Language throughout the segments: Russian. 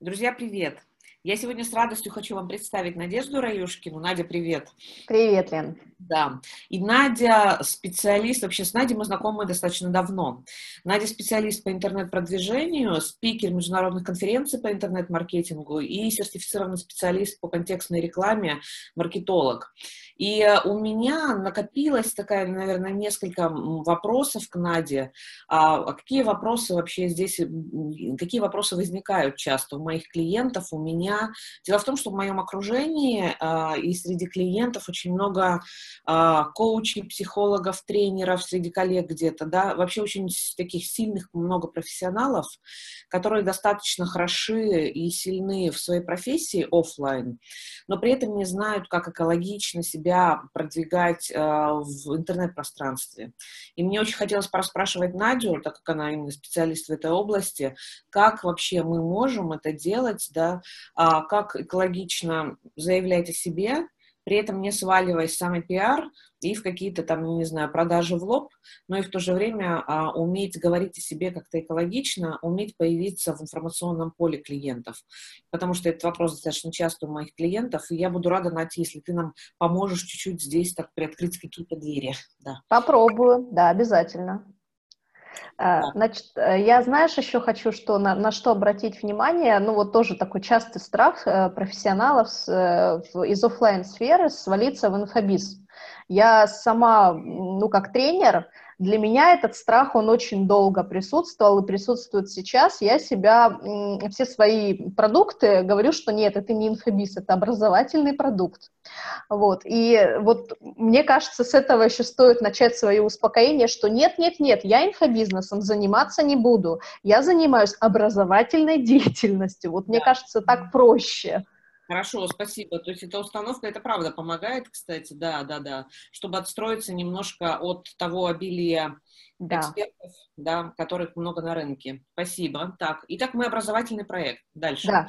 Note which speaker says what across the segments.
Speaker 1: Друзья, привет! Я сегодня с радостью хочу вам представить Надежду Раюшкину. Надя, привет!
Speaker 2: Привет, Лен!
Speaker 1: Да, и Надя специалист, вообще с Надей мы знакомы достаточно давно. Надя специалист по интернет-продвижению, спикер международных конференций по интернет-маркетингу и сертифицированный специалист по контекстной рекламе, маркетолог. И у меня накопилось такая, наверное, несколько вопросов к Наде. А, а какие вопросы вообще здесь, какие вопросы возникают часто у моих клиентов, у меня? Дело в том, что в моем окружении а, и среди клиентов очень много а, коучей, психологов, тренеров, среди коллег где-то, да, вообще очень таких сильных много профессионалов, которые достаточно хороши и сильны в своей профессии офлайн, но при этом не знают, как экологично себя продвигать э, в интернет-пространстве. И мне очень хотелось поспрашивать Надю, так как она именно специалист в этой области, как вообще мы можем это делать, да, как экологично заявлять о себе, при этом не сваливаясь в самый пиар и в какие-то там, не знаю, продажи в лоб, но и в то же время а, уметь говорить о себе как-то экологично, уметь появиться в информационном поле клиентов. Потому что этот вопрос достаточно часто у моих клиентов, и я буду рада, найти, если ты нам поможешь чуть-чуть здесь так приоткрыть какие-то двери.
Speaker 2: Да. Попробую, да, обязательно. А, значит, э, я, знаешь, еще хочу что, на, на что обратить внимание. Ну, вот тоже такой частый страх э, профессионалов с, э, из офлайн сферы свалиться в инфобиз. Я сама, ну, как тренер, для меня этот страх, он очень долго присутствовал и присутствует сейчас. Я себя, все свои продукты говорю, что нет, это не инфобиз, это образовательный продукт. Вот. И вот мне кажется, с этого еще стоит начать свое успокоение, что нет, нет, нет, я инфобизнесом заниматься не буду. Я занимаюсь образовательной деятельностью. Вот мне кажется, так проще.
Speaker 1: Хорошо, спасибо. То есть эта установка, это правда помогает, кстати, да, да, да, чтобы отстроиться немножко от того обилия да. экспертов, да, которых много на рынке. Спасибо. Так, итак, мы образовательный проект. Дальше.
Speaker 2: Да.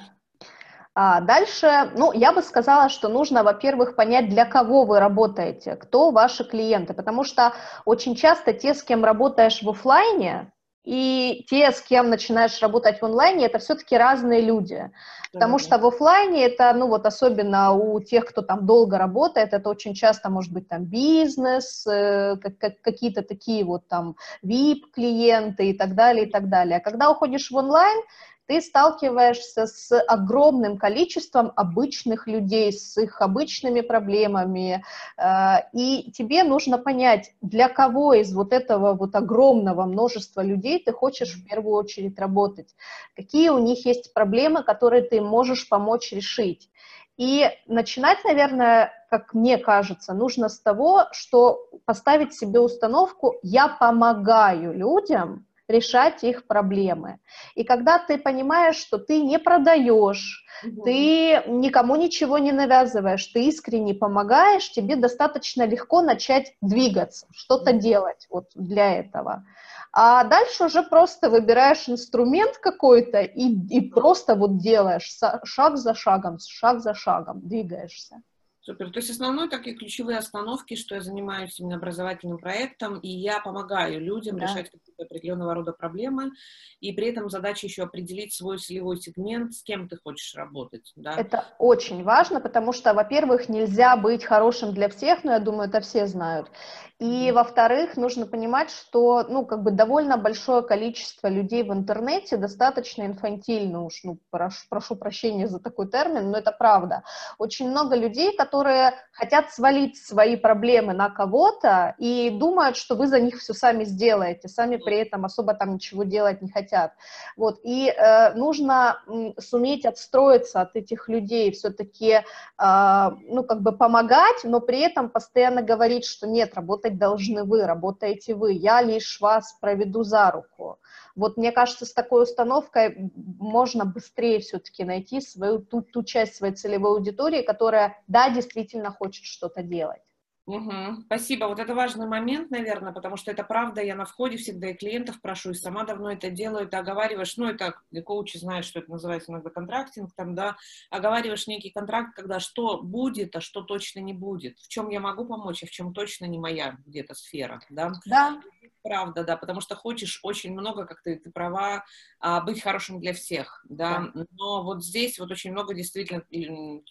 Speaker 2: А дальше, ну, я бы сказала, что нужно, во-первых, понять, для кого вы работаете, кто ваши клиенты, потому что очень часто те, с кем работаешь в офлайне, и те, с кем начинаешь работать в онлайне, это все-таки разные люди. Потому что в офлайне это, ну вот особенно у тех, кто там долго работает, это очень часто может быть там бизнес, э, как, как, какие-то такие вот там VIP-клиенты и так далее, и так далее. А когда уходишь в онлайн, ты сталкиваешься с огромным количеством обычных людей, с их обычными проблемами, э, и тебе нужно понять, для кого из вот этого вот огромного множества людей ты хочешь в первую очередь работать, какие у них есть проблемы, которые ты можешь помочь решить. И начинать, наверное, как мне кажется, нужно с того, что поставить себе установку «я помогаю людям», решать их проблемы. И когда ты понимаешь, что ты не продаешь, угу. ты никому ничего не навязываешь, ты искренне помогаешь, тебе достаточно легко начать двигаться, что-то угу. делать вот для этого. А дальше уже просто выбираешь инструмент какой-то и, и просто вот делаешь шаг за шагом, шаг за шагом двигаешься.
Speaker 1: Супер. То есть основной такие ключевые остановки, что я занимаюсь именно образовательным проектом, и я помогаю людям да. решать какие-то определенного рода проблемы, и при этом задача еще определить свой целевой сегмент, с кем ты хочешь работать. Да?
Speaker 2: Это очень важно, потому что, во-первых, нельзя быть хорошим для всех, но я думаю, это все знают. И, во-вторых, нужно понимать, что, ну, как бы довольно большое количество людей в интернете достаточно инфантильно уж, ну, прошу, прошу прощения за такой термин, но это правда. Очень много людей, которые хотят свалить свои проблемы на кого-то и думают, что вы за них все сами сделаете, сами при этом особо там ничего делать не хотят. Вот, и э, нужно суметь отстроиться от этих людей, все-таки, э, ну, как бы помогать, но при этом постоянно говорить, что нет, работать работать должны вы, работаете вы, я лишь вас проведу за руку. Вот мне кажется, с такой установкой можно быстрее все-таки найти свою, ту, ту часть своей целевой аудитории, которая, да, действительно хочет что-то делать.
Speaker 1: Угу. Спасибо. Вот это важный момент, наверное, потому что это правда. Я на входе всегда и клиентов прошу, и сама давно это делаю. Ты оговариваешь, ну, это коучи знают, что это называется иногда контрактинг, там, да, оговариваешь некий контракт, когда что будет, а что точно не будет. В чем я могу помочь, а в чем точно не моя где-то сфера, да?
Speaker 2: Да.
Speaker 1: Правда, да, потому что хочешь очень много, как ты, ты права, а, быть хорошим для всех, да? да, но вот здесь вот очень много действительно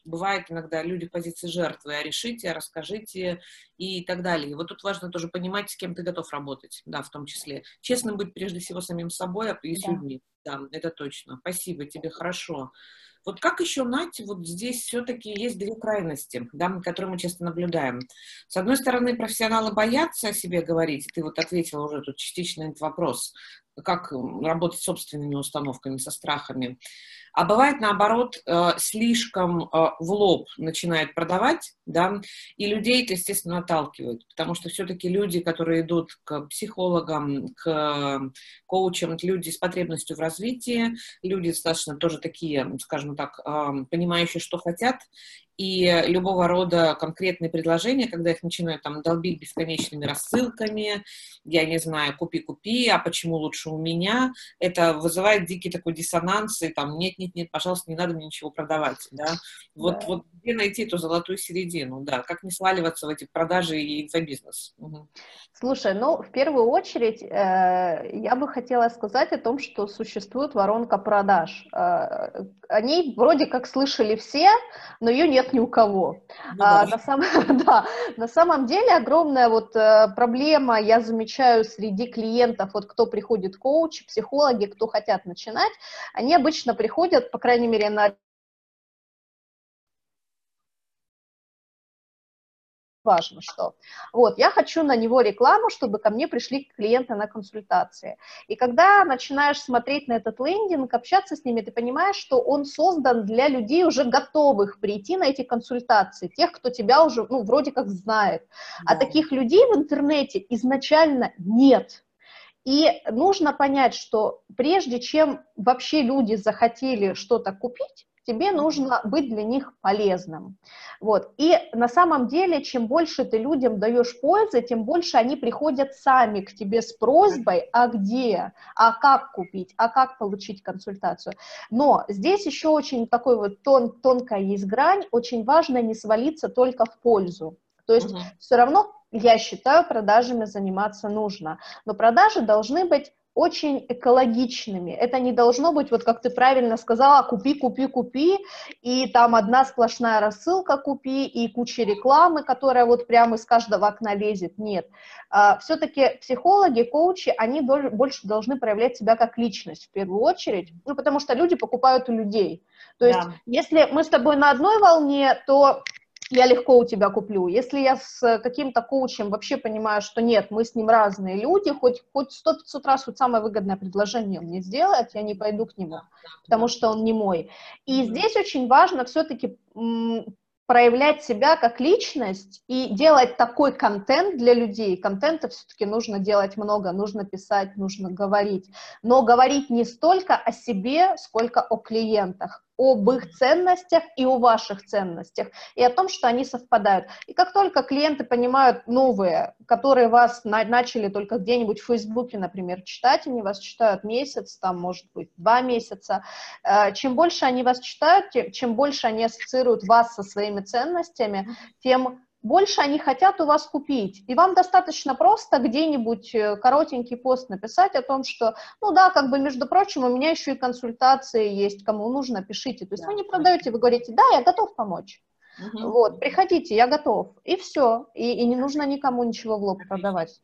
Speaker 1: бывает иногда люди в позиции жертвы, а решите, расскажите и так далее. И вот тут важно тоже понимать, с кем ты готов работать, да, в том числе. Честным быть прежде всего самим собой а и с да. людьми, да, это точно. Спасибо тебе, хорошо. Вот как еще, Надь, вот здесь все-таки есть две крайности, да, которые мы часто наблюдаем. С одной стороны, профессионалы боятся о себе говорить, ты вот ответила уже тут частично этот вопрос, как работать с собственными установками, со страхами. А бывает, наоборот, э, слишком э, в лоб начинает продавать, да, и людей это, естественно, отталкивают, потому что все-таки люди, которые идут к психологам, к коучам, люди с потребностью в развитии, люди достаточно тоже такие, скажем так, э, понимающие, что хотят, и любого рода конкретные предложения, когда их начинают там долбить бесконечными рассылками, я не знаю, купи-купи, а почему лучше у меня, это вызывает дикий такой диссонанс, и там нет-нет-нет, пожалуйста, не надо мне ничего продавать, да. Вот, да. вот где найти эту золотую середину, да, как не сваливаться в эти продажи и инфобизнес. Угу.
Speaker 2: Слушай, ну, в первую очередь, э, я бы хотела сказать о том, что существует воронка продаж. Э, о ней вроде как слышали все, но ее нет ни у кого. Ну, а, на, сам, да, на самом деле огромная вот э, проблема, я замечаю среди клиентов, вот кто приходит коучи, психологи, кто хотят начинать, они обычно приходят, по крайней мере, на важно что. Вот, я хочу на него рекламу, чтобы ко мне пришли клиенты на консультации. И когда начинаешь смотреть на этот лендинг, общаться с ними, ты понимаешь, что он создан для людей уже готовых прийти на эти консультации, тех, кто тебя уже, ну, вроде как знает. А да. А таких людей в интернете изначально нет. И нужно понять, что прежде чем вообще люди захотели что-то купить, тебе нужно быть для них полезным. Вот. И на самом деле, чем больше ты людям даешь пользы, тем больше они приходят сами к тебе с просьбой, а где, а как купить, а как получить консультацию. Но здесь еще очень такой вот тон, тонкая есть грань, очень важно не свалиться только в пользу. То есть угу. все равно я считаю, продажами заниматься нужно. Но продажи должны быть очень экологичными. Это не должно быть, вот как ты правильно сказала, купи, купи, купи, и там одна сплошная рассылка купи, и куча рекламы, которая вот прямо из каждого окна лезет. Нет. А, Все-таки психологи, коучи, они больше должны проявлять себя как личность в первую очередь, ну, потому что люди покупают у людей. То есть, да. если мы с тобой на одной волне, то я легко у тебя куплю. Если я с каким-то коучем вообще понимаю, что нет, мы с ним разные люди, хоть, хоть 100-500 раз вот самое выгодное предложение он мне сделает, я не пойду к нему, потому что он не мой. И здесь очень важно все-таки проявлять себя как личность и делать такой контент для людей. Контента все-таки нужно делать много, нужно писать, нужно говорить. Но говорить не столько о себе, сколько о клиентах об их ценностях и о ваших ценностях, и о том, что они совпадают. И как только клиенты понимают новые, которые вас на, начали только где-нибудь в Фейсбуке, например, читать, они вас читают месяц, там, может быть, два месяца, э, чем больше они вас читают, тем, чем больше они ассоциируют вас со своими ценностями, тем больше они хотят у вас купить. И вам достаточно просто где-нибудь э, коротенький пост написать о том, что, ну да, как бы, между прочим, у меня еще и консультации есть, кому нужно, пишите. То есть да. вы не продаете, вы говорите, да, я готов помочь. Угу. Вот, приходите, я готов. И все. И, и не нужно никому ничего в лоб продавать.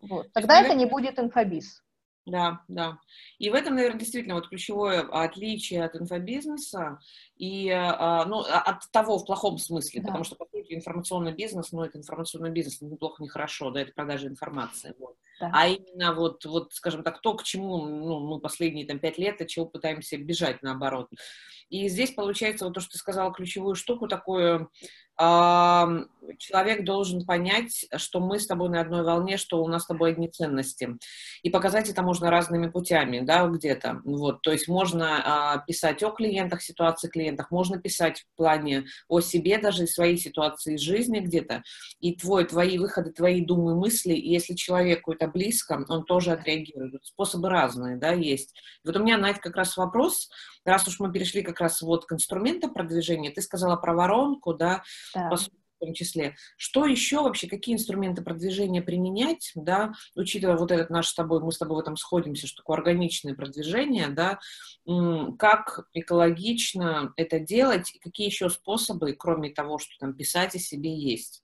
Speaker 2: Вот. Тогда это не будет инфобиз.
Speaker 1: Да, да. И в этом, наверное, действительно вот ключевое отличие от инфобизнеса и а, ну, а, от того в плохом смысле, да. потому что, по сути, информационный бизнес, ну, это информационный бизнес, неплохо, не хорошо, да, это продажа информации. Вот. Да. А именно вот, вот, скажем так, то, к чему ну, мы последние там пять лет, от чего пытаемся бежать, наоборот. И здесь получается вот то, что ты сказала, ключевую штуку такую, человек должен понять, что мы с тобой на одной волне, что у нас с тобой одни ценности. И показать это можно разными путями, да, где-то. Вот, то есть можно а, писать о клиентах, ситуации клиентах, можно писать в плане о себе, даже своей ситуации жизни где-то. И твой, твои выходы, твои думы, мысли, и если человеку это близко, он тоже отреагирует. Способы разные, да, есть. И вот у меня, Надь, как раз вопрос, раз уж мы перешли как раз вот к инструментам продвижения, ты сказала про воронку, да,
Speaker 2: да.
Speaker 1: В том числе. Что еще вообще, какие инструменты продвижения применять, да, учитывая вот этот наш с тобой, мы с тобой в этом сходимся, что такое органичное продвижение, да, как экологично это делать, и какие еще способы, кроме того, что там писать о себе есть.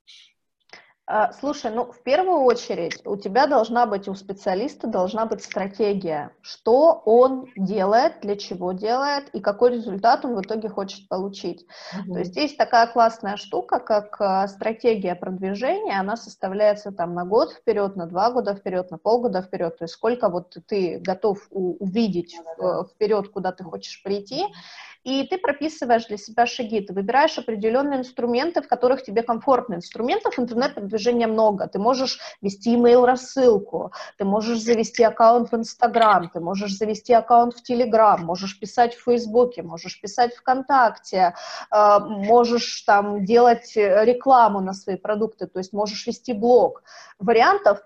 Speaker 2: А, слушай, ну, в первую очередь у тебя должна быть, у специалиста должна быть стратегия, что он делает, для чего делает и какой результат он в итоге хочет получить. Mm-hmm. То есть есть такая классная штука, как а, стратегия продвижения, она составляется там на год вперед, на два года вперед, на полгода вперед, то есть сколько вот ты готов увидеть mm-hmm. вперед, куда ты хочешь прийти, и ты прописываешь для себя шаги, ты выбираешь определенные инструменты, в которых тебе комфортно. Инструментов интернет-продвижения много. Ты можешь вести email рассылку ты можешь завести аккаунт в Инстаграм, ты можешь завести аккаунт в Телеграм, можешь писать в Фейсбуке, можешь писать ВКонтакте, э, можешь там делать рекламу на свои продукты, то есть можешь вести блог. Вариантов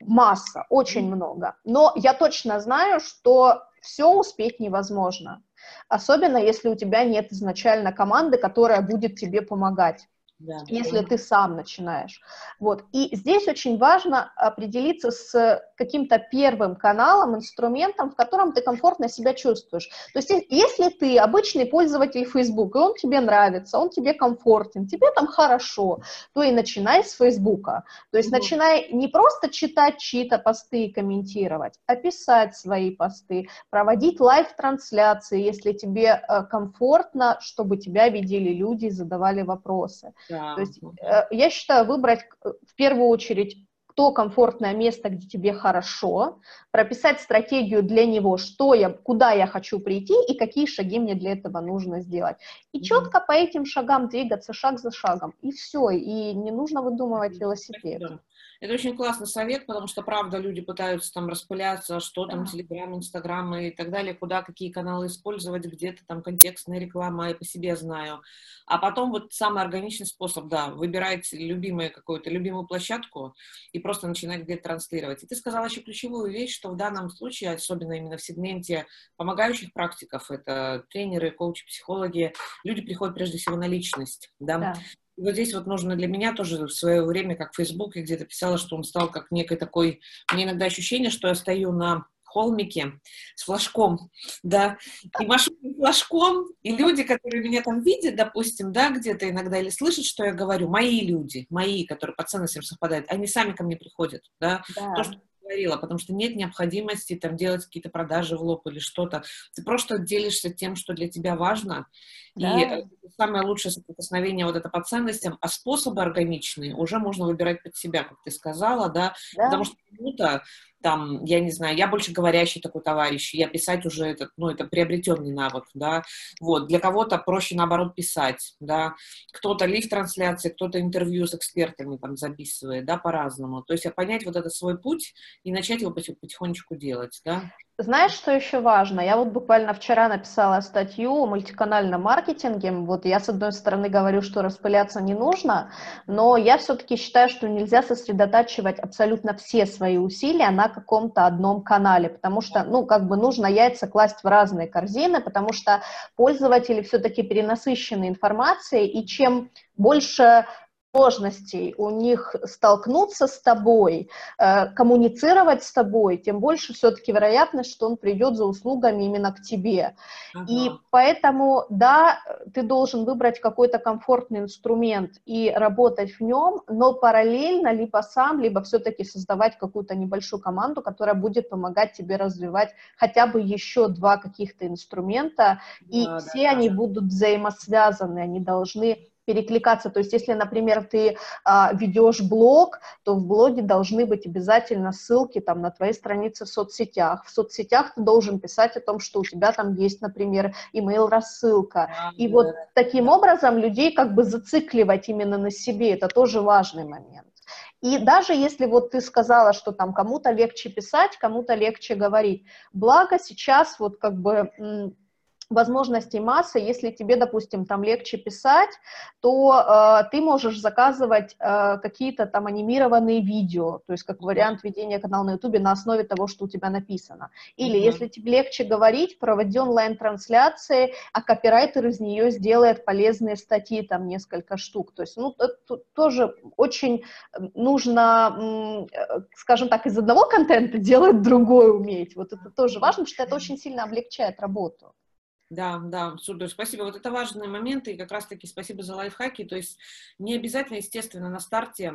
Speaker 2: масса, очень много. Но я точно знаю, что все успеть невозможно. Особенно, если у тебя нет изначально команды, которая будет тебе помогать да, если да. ты сам начинаешь. Вот. И здесь очень важно определиться с каким-то первым каналом, инструментом, в котором ты комфортно себя чувствуешь. То есть если ты обычный пользователь Facebook, и он тебе нравится, он тебе комфортен, тебе там хорошо, то и начинай с Facebook. То есть начинай не просто читать чьи-то посты и комментировать, а писать свои посты, проводить live трансляции, если тебе э, комфортно, чтобы тебя видели люди и задавали вопросы. Да. То есть э, я считаю, выбрать э, в первую очередь то комфортное место, где тебе хорошо, прописать стратегию для него, что я, куда я хочу прийти и какие шаги мне для этого нужно сделать. И mm-hmm. четко по этим шагам двигаться шаг за шагом. И все, и не нужно выдумывать велосипед.
Speaker 1: Это очень классный совет, потому что, правда, люди пытаются там распыляться, что там, Телеграм, Инстаграм и так далее, куда какие каналы использовать, где-то там контекстная реклама, я по себе знаю. А потом вот самый органичный способ, да, выбирать любимую какую-то, любимую площадку и просто начинать где-то транслировать. И ты сказала еще ключевую вещь, что в данном случае, особенно именно в сегменте помогающих практиков, это тренеры, коучи, психологи, люди приходят прежде всего на личность, да, да вот здесь вот нужно для меня тоже в свое время, как в Фейсбуке где-то писала, что он стал как некой такой... Мне иногда ощущение, что я стою на холмике с флажком, да, и машу флажком, и люди, которые меня там видят, допустим, да, где-то иногда или слышат, что я говорю, мои люди, мои, которые по ценностям совпадают, они сами ко мне приходят, да, да. то, что говорила, потому что нет необходимости там делать какие-то продажи в лоб или что-то. Ты просто делишься тем, что для тебя важно. Да. И самое лучшее соприкосновение вот это по ценностям, а способы органичные уже можно выбирать под себя, как ты сказала, да, да. потому что кому-то там, я не знаю, я больше говорящий такой товарищ, я писать уже этот, ну, это приобретенный навык, да, вот, для кого-то проще, наоборот, писать, да, кто-то лив-трансляции, кто-то интервью с экспертами там записывает, да, по-разному, то есть а понять вот этот свой путь и начать его потихонечку делать, да.
Speaker 2: Знаешь, что еще важно? Я вот буквально вчера написала статью о мультиканальном маркетинге. Вот я, с одной стороны, говорю, что распыляться не нужно, но я все-таки считаю, что нельзя сосредотачивать абсолютно все свои усилия на каком-то одном канале, потому что, ну, как бы нужно яйца класть в разные корзины, потому что пользователи все-таки перенасыщены информацией, и чем больше сложностей у них столкнуться с тобой, э, коммуницировать с тобой, тем больше все-таки вероятность, что он придет за услугами именно к тебе. Ага. И поэтому, да, ты должен выбрать какой-то комфортный инструмент и работать в нем, но параллельно либо сам, либо все-таки создавать какую-то небольшую команду, которая будет помогать тебе развивать хотя бы еще два каких-то инструмента, и да, все да, они да. будут взаимосвязаны, они должны перекликаться. То есть, если, например, ты а, ведешь блог, то в блоге должны быть обязательно ссылки там на твои страницы в соцсетях. В соцсетях ты должен писать о том, что у тебя там есть, например, email рассылка. И вот таким образом людей как бы зацикливать именно на себе, это тоже важный момент. И даже если вот ты сказала, что там кому-то легче писать, кому-то легче говорить, благо сейчас вот как бы возможностей масса. Если тебе, допустим, там легче писать, то э, ты можешь заказывать э, какие-то там анимированные видео, то есть как вариант ведения канала на YouTube на основе того, что у тебя написано. Или mm-hmm. если тебе легче говорить, проводи онлайн-трансляции, а копирайтер из нее сделает полезные статьи, там несколько штук. То есть, ну, это тоже очень нужно, э, скажем так, из одного контента делать другой уметь. Вот это тоже важно, потому что это очень сильно облегчает работу.
Speaker 1: Да, да, супер, спасибо. Вот это важные моменты, и как раз-таки спасибо за лайфхаки. То есть не обязательно, естественно, на старте,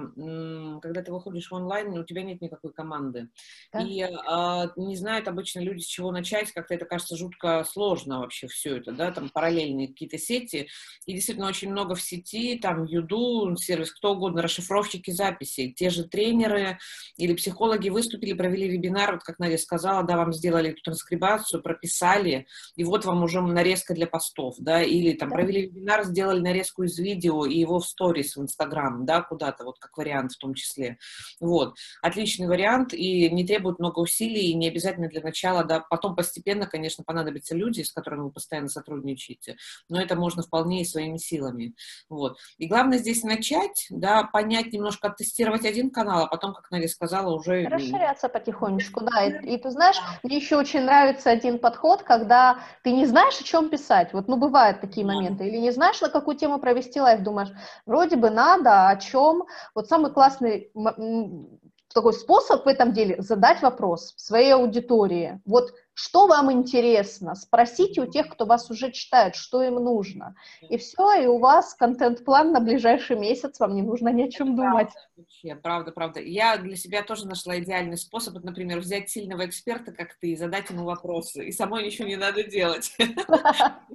Speaker 1: когда ты выходишь в онлайн, у тебя нет никакой команды. Да. И а, не знают обычно люди, с чего начать, как-то это кажется жутко сложно вообще все это, да, там параллельные какие-то сети. И действительно очень много в сети, там Юду, сервис, кто угодно, расшифровщики записей, те же тренеры или психологи выступили, провели вебинар, вот как Надя сказала, да, вам сделали эту транскрибацию, прописали, и вот вам уже нарезка для постов, да, или там да. провели вебинар, сделали нарезку из видео и его в сторис в Инстаграм, да, куда-то, вот как вариант в том числе. Вот, отличный вариант и не требует много усилий, и не обязательно для начала, да, потом постепенно, конечно, понадобятся люди, с которыми вы постоянно сотрудничаете, но это можно вполне и своими силами, вот. И главное здесь начать, да, понять немножко, оттестировать один канал, а потом, как Надя сказала, уже...
Speaker 2: Расширяться потихонечку, да, и, и ты знаешь, мне еще очень нравится один подход, когда ты не знаешь, знаешь, о чем писать. Вот, ну, бывают такие моменты. Или не знаешь, на какую тему провести лайф, думаешь, вроде бы надо, о чем. Вот самый классный такой способ в этом деле задать вопрос своей аудитории. Вот что вам интересно? Спросите у тех, кто вас уже читает, что им нужно. И все, и у вас контент-план на ближайший месяц, вам не нужно ни о чем думать.
Speaker 1: Вообще, правда, правда. Я для себя тоже нашла идеальный способ, например, взять сильного эксперта, как ты, и задать ему вопросы, и самой ничего не надо делать.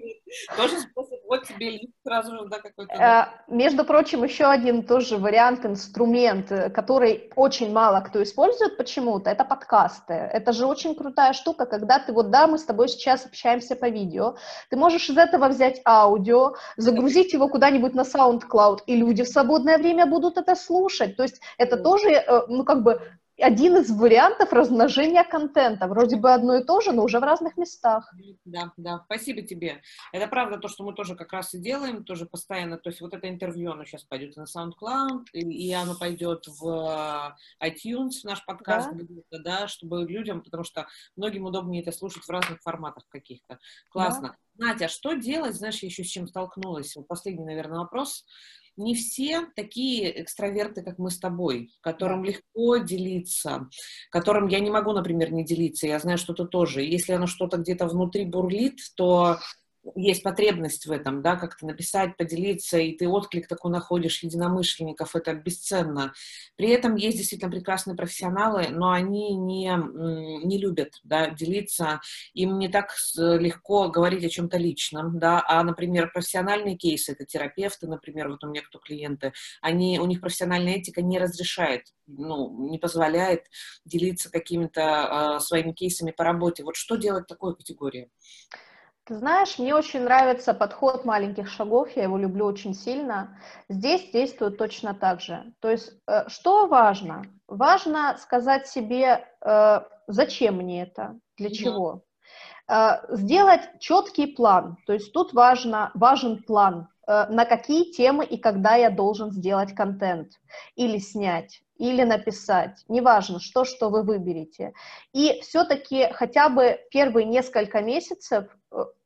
Speaker 1: Тоже способ, вот тебе сразу же, да, какой-то...
Speaker 2: Э, между прочим, еще один тоже вариант, инструмент, э, который очень мало кто использует почему-то, это подкасты. Это же очень крутая штука, когда когда ты вот, да, мы с тобой сейчас общаемся по видео, ты можешь из этого взять аудио, загрузить его куда-нибудь на SoundCloud, и люди в свободное время будут это слушать. То есть это тоже, э, ну, как бы один из вариантов размножения контента. Вроде бы одно и то же, но уже в разных местах.
Speaker 1: Да, да, спасибо тебе. Это правда то, что мы тоже как раз и делаем, тоже постоянно. То есть вот это интервью, оно сейчас пойдет на SoundCloud, и, оно пойдет в э, iTunes, в наш подкаст, да. да, чтобы людям, потому что многим удобнее это слушать в разных форматах каких-то. Классно. Да. Надя, а что делать, знаешь, я еще с чем столкнулась? Вот последний, наверное, вопрос не все такие экстраверты, как мы с тобой, которым легко делиться, которым я не могу, например, не делиться, я знаю, что ты тоже. Если оно что-то где-то внутри бурлит, то есть потребность в этом, да, как-то написать, поделиться, и ты отклик такой находишь единомышленников, это бесценно. При этом есть действительно прекрасные профессионалы, но они не, не любят, да, делиться, им не так легко говорить о чем-то личном, да, а, например, профессиональные кейсы, это терапевты, например, вот у меня кто клиенты, они, у них профессиональная этика не разрешает, ну, не позволяет делиться какими-то э, своими кейсами по работе. Вот что делать такой категории?
Speaker 2: Ты знаешь, мне очень нравится подход маленьких шагов, я его люблю очень сильно. Здесь действует точно так же. То есть, э, что важно? Важно сказать себе, э, зачем мне это, для чего. Э, сделать четкий план. То есть тут важно, важен план, на какие темы и когда я должен сделать контент или снять или написать, неважно, что, что вы выберете. И все-таки хотя бы первые несколько месяцев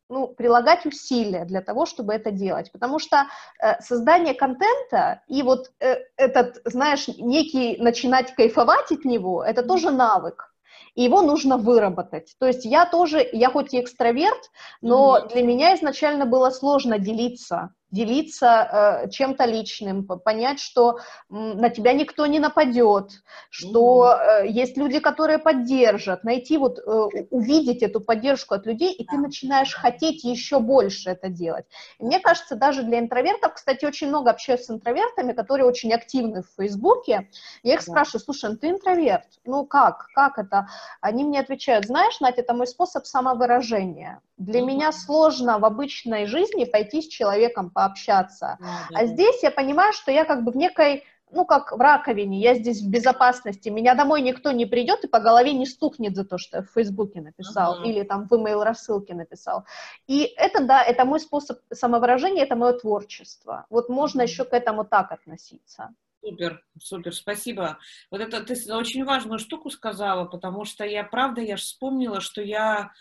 Speaker 2: ну, прилагать усилия для того, чтобы это делать. Потому что э, создание контента и вот э, этот, знаешь, некий начинать кайфовать от него, это тоже навык. И его нужно выработать. То есть я тоже, я хоть и экстраверт, но mm-hmm. для меня изначально было сложно делиться делиться э, чем-то личным, понять, что э, на тебя никто не нападет, что э, есть люди, которые поддержат, найти вот, э, увидеть эту поддержку от людей, и ты начинаешь хотеть еще больше это делать. И мне кажется, даже для интровертов, кстати, очень много общаюсь с интровертами, которые очень активны в Фейсбуке, я их да. спрашиваю, слушай, ну ты интроверт, ну как, как это? Они мне отвечают, знаешь, Надя, это мой способ самовыражения. Для mm-hmm. меня сложно в обычной жизни пойти с человеком пообщаться. Да, да, а здесь я понимаю, что я как бы в некой ну, как в раковине, я здесь в безопасности, меня домой никто не придет и по голове не стукнет за то, что я в Фейсбуке написал uh-huh. или там в email рассылке написал. И это, да, это мой способ самовыражения, это мое творчество. Вот можно еще к этому так относиться.
Speaker 1: Супер, супер, спасибо. Вот это ты очень важную штуку сказала, потому что я, правда, я же вспомнила, что я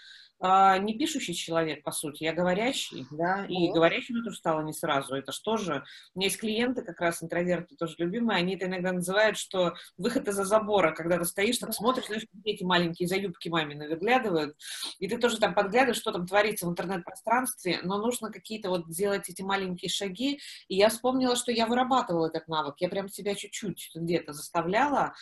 Speaker 1: а, не пишущий человек, по сути, я говорящий, да, и вот. говорящим тоже стало не сразу, это что же, у меня есть клиенты, как раз интроверты тоже любимые, они это иногда называют, что выход из-за забора, когда ты стоишь, так смотришь, знаешь, дети маленькие за юбки мамины выглядывают, и ты тоже там подглядываешь, что там творится в интернет-пространстве, но нужно какие-то вот сделать эти маленькие шаги, и я вспомнила, что я вырабатывала этот навык, я прям себя чуть-чуть где-то заставляла,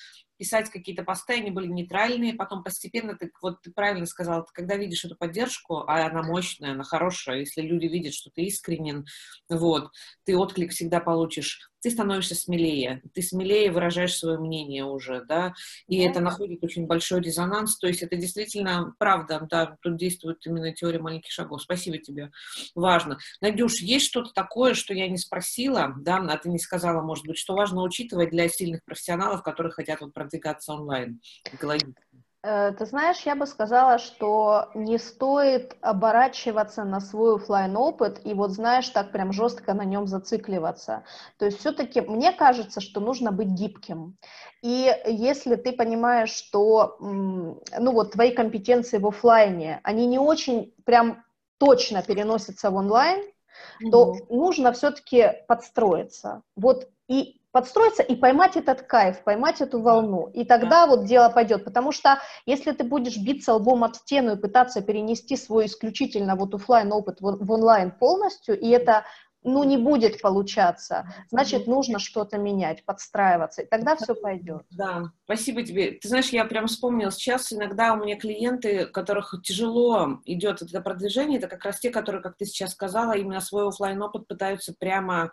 Speaker 1: писать какие-то посты, они были нейтральные, потом постепенно, ты, вот ты правильно сказала, ты когда видишь эту поддержку, а она мощная, она хорошая, если люди видят, что ты искренен, вот, ты отклик всегда получишь, ты становишься смелее, ты смелее выражаешь свое мнение уже, да, и да. это находит очень большой резонанс, то есть это действительно правда, да, тут действует именно теория маленьких шагов. Спасибо тебе, важно. Надюш, есть что-то такое, что я не спросила, да, а ты не сказала, может быть, что важно учитывать для сильных профессионалов, которые хотят вот продвигаться онлайн, экологически?
Speaker 2: Э, ты знаешь, я бы сказала, что не стоит оборачиваться на свой офлайн опыт и вот, знаешь, так прям жестко на нем зацикливаться. То есть все-таки мне кажется, что нужно быть гибким. И если ты понимаешь, что, ну вот, твои компетенции в офлайне, они не очень прям точно переносятся в онлайн, mm-hmm. то нужно все-таки подстроиться. Вот и подстроиться и поймать этот кайф, поймать эту волну. И тогда вот дело пойдет. Потому что если ты будешь биться лбом об стену и пытаться перенести свой исключительно вот офлайн опыт в, онлайн полностью, и это ну, не будет получаться, значит, нужно что-то менять, подстраиваться, и тогда все пойдет.
Speaker 1: Да, спасибо тебе. Ты знаешь, я прям вспомнила, сейчас иногда у меня клиенты, которых тяжело идет это продвижение, это как раз те, которые, как ты сейчас сказала, именно свой офлайн опыт пытаются прямо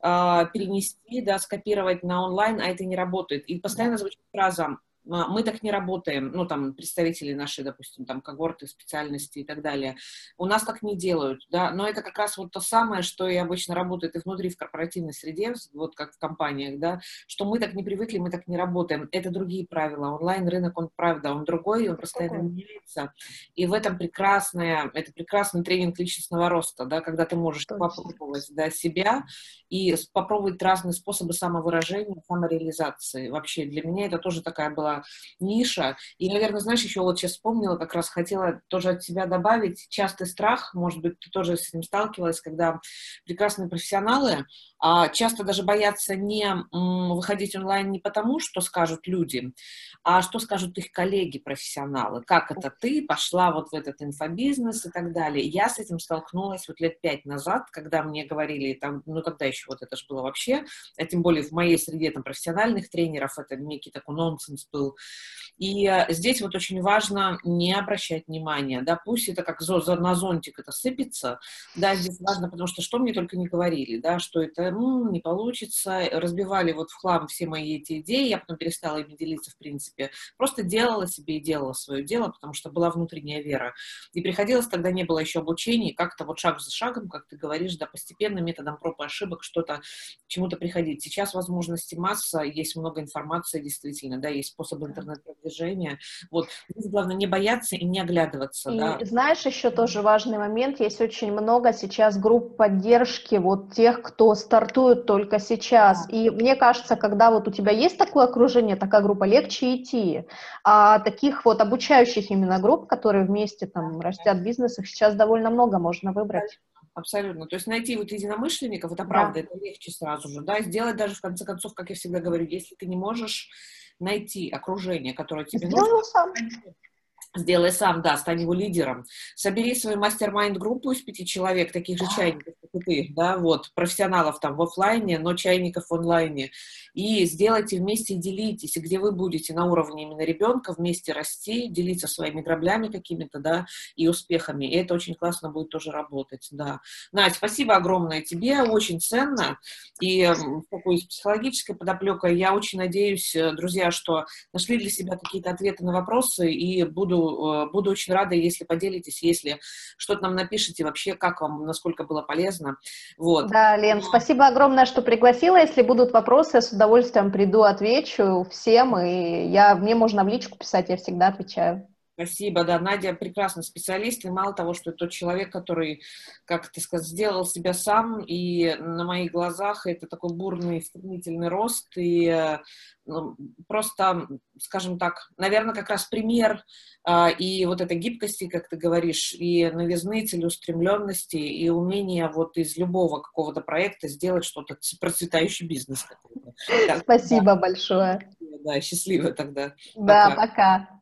Speaker 1: перенести, да, скопировать на онлайн, а это не работает. И постоянно звучит фраза а, мы так не работаем, ну, там, представители нашей, допустим, там, когорты, специальности и так далее. У нас так не делают, да, но это как раз вот то самое, что и обычно работает и внутри в корпоративной среде, вот как в компаниях, да, что мы так не привыкли, мы так не работаем. Это другие правила. Онлайн-рынок, он, правда, он другой, он постоянно меняется. И в этом прекрасное, это прекрасный тренинг личностного роста, да, когда ты можешь Точно. попробовать, да, себя и попробовать разные способы самовыражения, самореализации. Вообще, для меня это тоже такая была ниша. И, наверное, знаешь, еще вот сейчас вспомнила, как раз хотела тоже от себя добавить частый страх, может быть, ты тоже с этим сталкивалась, когда прекрасные профессионалы а, часто даже боятся не выходить онлайн не потому, что скажут люди, а что скажут их коллеги-профессионалы. Как это ты пошла вот в этот инфобизнес и так далее. Я с этим столкнулась вот лет пять назад, когда мне говорили, там, ну тогда еще вот это же было вообще, а тем более в моей среде там профессиональных тренеров, это некий такой нонсенс был. И э, здесь вот очень важно не обращать внимания, да, пусть это как на зонтик это сыпется, да, здесь важно, потому что что мне только не говорили, да, что это ну, не получится, разбивали вот в хлам все мои эти идеи, я потом перестала ими делиться, в принципе, просто делала себе и делала свое дело, потому что была внутренняя вера. И приходилось, тогда не было еще обучения, как-то вот шаг за шагом, как ты говоришь, да, постепенно методом проб и ошибок что-то, чему-то приходить. Сейчас возможности масса, есть много информации, действительно, да, есть способы интернет-продвижения. Вот, здесь главное не бояться и не оглядываться,
Speaker 2: и
Speaker 1: да.
Speaker 2: знаешь, еще тоже важный момент, есть очень много сейчас групп поддержки вот тех, кто стартует только сейчас. И мне кажется, когда вот у тебя есть такое окружение, такая группа, легче идти. А таких вот обучающих именно групп, которые вместе там растят бизнес, их сейчас довольно много можно выбрать.
Speaker 1: Абсолютно. То есть найти вот единомышленников, это правда, да. это легче сразу же, да, сделать даже, в конце концов, как я всегда говорю, если ты не можешь найти окружение, которое тебе нужно. Сделай сам, да, стань его лидером. Собери свою мастер-майнд-группу из пяти человек, таких же чайников, как и ты, да, вот, профессионалов там в офлайне, но чайников в онлайне. И сделайте вместе и делитесь, и где вы будете на уровне именно ребенка вместе расти, делиться своими граблями какими-то, да, и успехами. И это очень классно будет тоже работать, да. Надь, спасибо огромное тебе, очень ценно. И такой психологической подоплекой я очень надеюсь, э, друзья, что нашли для себя какие-то ответы на вопросы и буду буду, буду очень рада, если поделитесь, если что-то нам напишите, вообще, как вам, насколько было полезно. Вот.
Speaker 2: Да, Лен, спасибо огромное, что пригласила. Если будут вопросы, я с удовольствием приду, отвечу всем, и я, мне можно в личку писать, я всегда отвечаю.
Speaker 1: Спасибо, да, Надя прекрасный специалист, и мало того, что это тот человек, который, как ты сказал, сделал себя сам, и на моих глазах это такой бурный, стремительный рост, и ну, просто, скажем так, наверное, как раз пример а, и вот этой гибкости, как ты говоришь, и новизны, целеустремленности, и умения вот из любого какого-то проекта сделать что-то, процветающий бизнес.
Speaker 2: Спасибо большое.
Speaker 1: Да, счастливо тогда.
Speaker 2: Да, пока. пока.